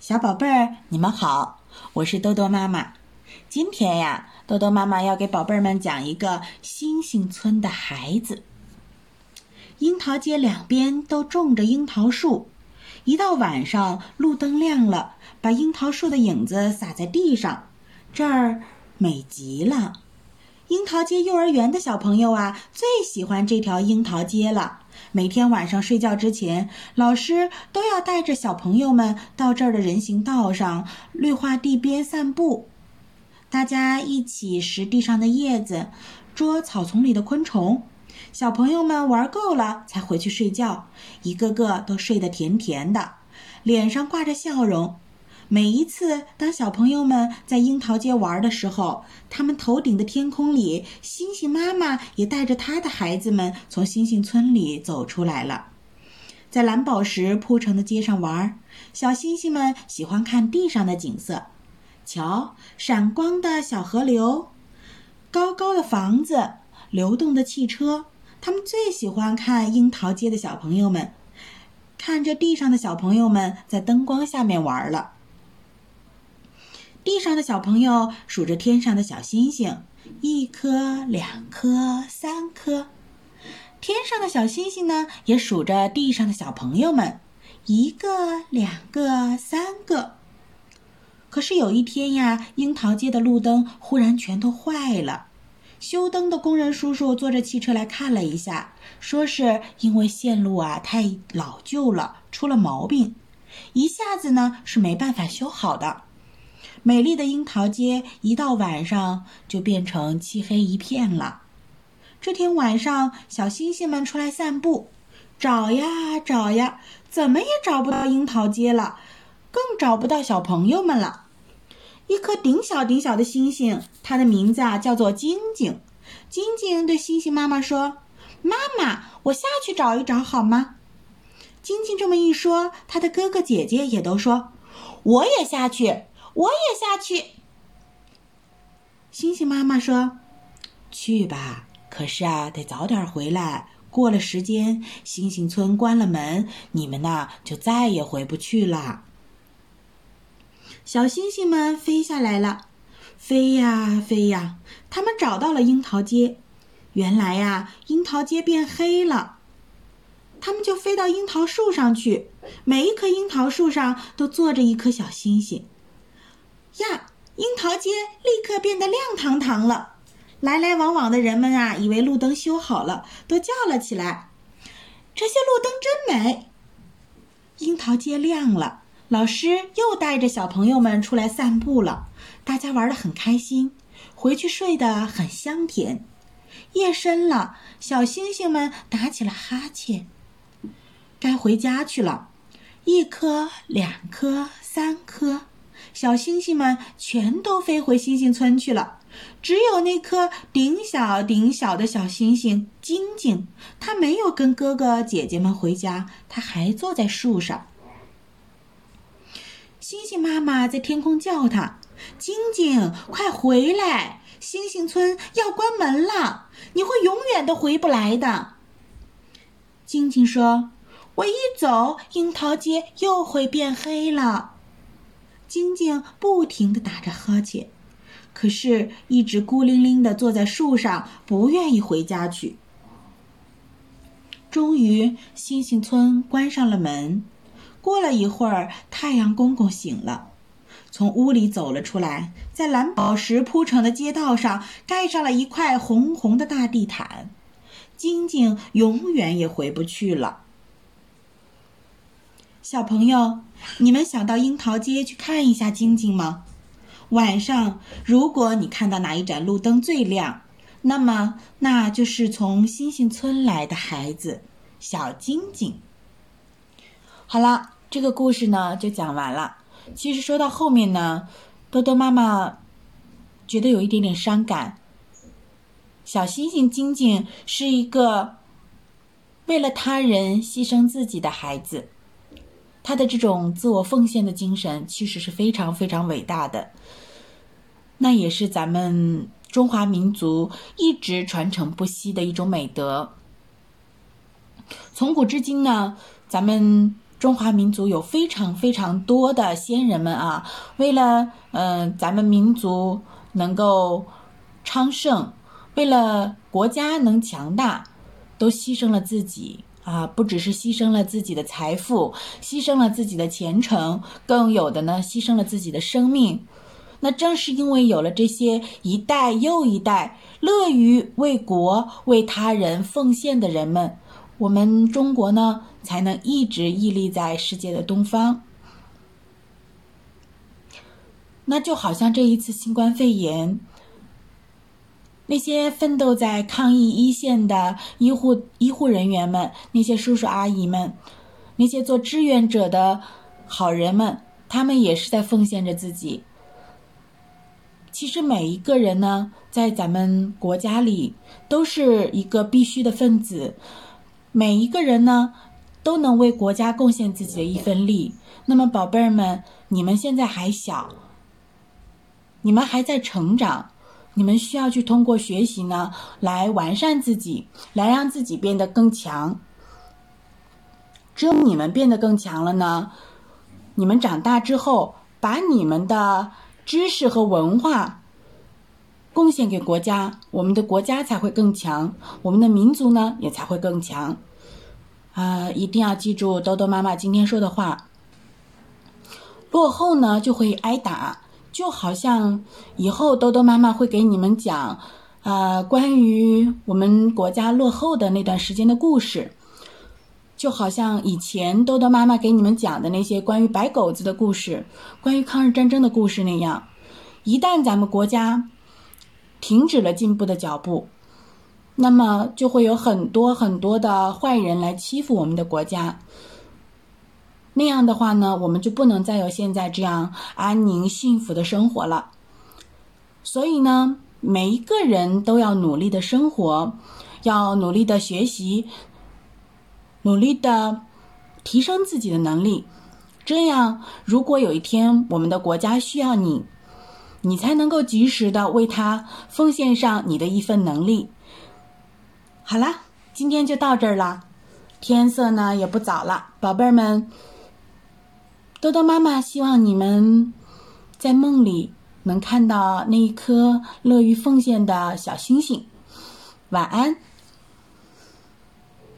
小宝贝儿，你们好，我是豆豆妈妈。今天呀，豆豆妈妈要给宝贝儿们讲一个星星村的孩子。樱桃街两边都种着樱桃树，一到晚上，路灯亮了，把樱桃树的影子洒在地上，这儿美极了。樱桃街幼儿园的小朋友啊，最喜欢这条樱桃街了。每天晚上睡觉之前，老师都要带着小朋友们到这儿的人行道上、绿化地边散步。大家一起拾地上的叶子，捉草丛里的昆虫。小朋友们玩够了才回去睡觉，一个个都睡得甜甜的，脸上挂着笑容。每一次，当小朋友们在樱桃街玩的时候，他们头顶的天空里，星星妈妈也带着她的孩子们从星星村里走出来了。在蓝宝石铺成的街上玩，小星星们喜欢看地上的景色。瞧，闪光的小河流，高高的房子，流动的汽车。他们最喜欢看樱桃街的小朋友们，看着地上的小朋友们在灯光下面玩了。地上的小朋友数着天上的小星星，一颗、两颗、三颗。天上的小星星呢，也数着地上的小朋友们，一个、两个、三个。可是有一天呀，樱桃街的路灯忽然全都坏了。修灯的工人叔叔坐着汽车来看了一下，说是因为线路啊太老旧了，出了毛病，一下子呢是没办法修好的。美丽的樱桃街一到晚上就变成漆黑一片了。这天晚上，小星星们出来散步，找呀找呀，怎么也找不到樱桃街了，更找不到小朋友们了。一颗顶小顶小的星星，它的名字啊叫做晶晶。晶晶对星星妈妈说：“妈妈，我下去找一找好吗？”晶晶这么一说，她的哥哥姐姐也都说：“我也下去。”我也下去。星星妈妈说：“去吧，可是啊，得早点回来。过了时间，星星村关了门，你们呐就再也回不去了。”小星星们飞下来了，飞呀飞呀，他们找到了樱桃街。原来呀，樱桃街变黑了。他们就飞到樱桃树上去，每一棵樱桃树上都坐着一颗小星星。呀，樱桃街立刻变得亮堂堂了。来来往往的人们啊，以为路灯修好了，都叫了起来：“这些路灯真美！”樱桃街亮了，老师又带着小朋友们出来散步了。大家玩得很开心，回去睡得很香甜。夜深了，小星星们打起了哈欠，该回家去了。一颗，两颗，三颗。小星星们全都飞回星星村去了，只有那颗顶小顶小的小星星晶晶，它没有跟哥哥姐姐们回家，它还坐在树上。星星妈妈在天空叫它：“晶晶，快回来！星星村要关门了，你会永远都回不来的。”晶晶说：“我一走，樱桃街又会变黑了。”晶晶不停地打着哈欠，可是一直孤零零地坐在树上，不愿意回家去。终于，星星村关上了门。过了一会儿，太阳公公醒了，从屋里走了出来，在蓝宝石铺成的街道上盖上了一块红红的大地毯。晶晶永远也回不去了。小朋友，你们想到樱桃街去看一下晶晶吗？晚上，如果你看到哪一盏路灯最亮，那么那就是从星星村来的孩子小晶晶。好了，这个故事呢就讲完了。其实说到后面呢，多多妈妈觉得有一点点伤感。小星星晶晶是一个为了他人牺牲自己的孩子。他的这种自我奉献的精神，其实是非常非常伟大的。那也是咱们中华民族一直传承不息的一种美德。从古至今呢，咱们。中华民族有非常非常多的先人们啊，为了嗯咱们民族能够昌盛，为了国家能强大，都牺牲了自己啊！不只是牺牲了自己的财富，牺牲了自己的前程，更有的呢，牺牲了自己的生命。那正是因为有了这些一代又一代乐于为国为他人奉献的人们，我们中国呢才能一直屹立在世界的东方。那就好像这一次新冠肺炎，那些奋斗在抗疫一线的医护医护人员们，那些叔叔阿姨们，那些做志愿者的好人们，他们也是在奉献着自己。其实每一个人呢，在咱们国家里都是一个必须的分子，每一个人呢都能为国家贡献自己的一份力。那么，宝贝儿们，你们现在还小，你们还在成长，你们需要去通过学习呢，来完善自己，来让自己变得更强。只有你们变得更强了呢，你们长大之后，把你们的。知识和文化贡献给国家，我们的国家才会更强，我们的民族呢也才会更强。啊，一定要记住豆豆妈妈今天说的话：落后呢就会挨打，就好像以后豆豆妈妈会给你们讲，啊，关于我们国家落后的那段时间的故事。就好像以前豆豆妈妈给你们讲的那些关于白狗子的故事，关于抗日战争的故事那样，一旦咱们国家停止了进步的脚步，那么就会有很多很多的坏人来欺负我们的国家。那样的话呢，我们就不能再有现在这样安宁幸福的生活了。所以呢，每一个人都要努力的生活，要努力的学习。努力的提升自己的能力，这样，如果有一天我们的国家需要你，你才能够及时的为他奉献上你的一份能力。好啦，今天就到这儿了，天色呢也不早了，宝贝儿们，多多妈妈希望你们在梦里能看到那一颗乐于奉献的小星星。晚安。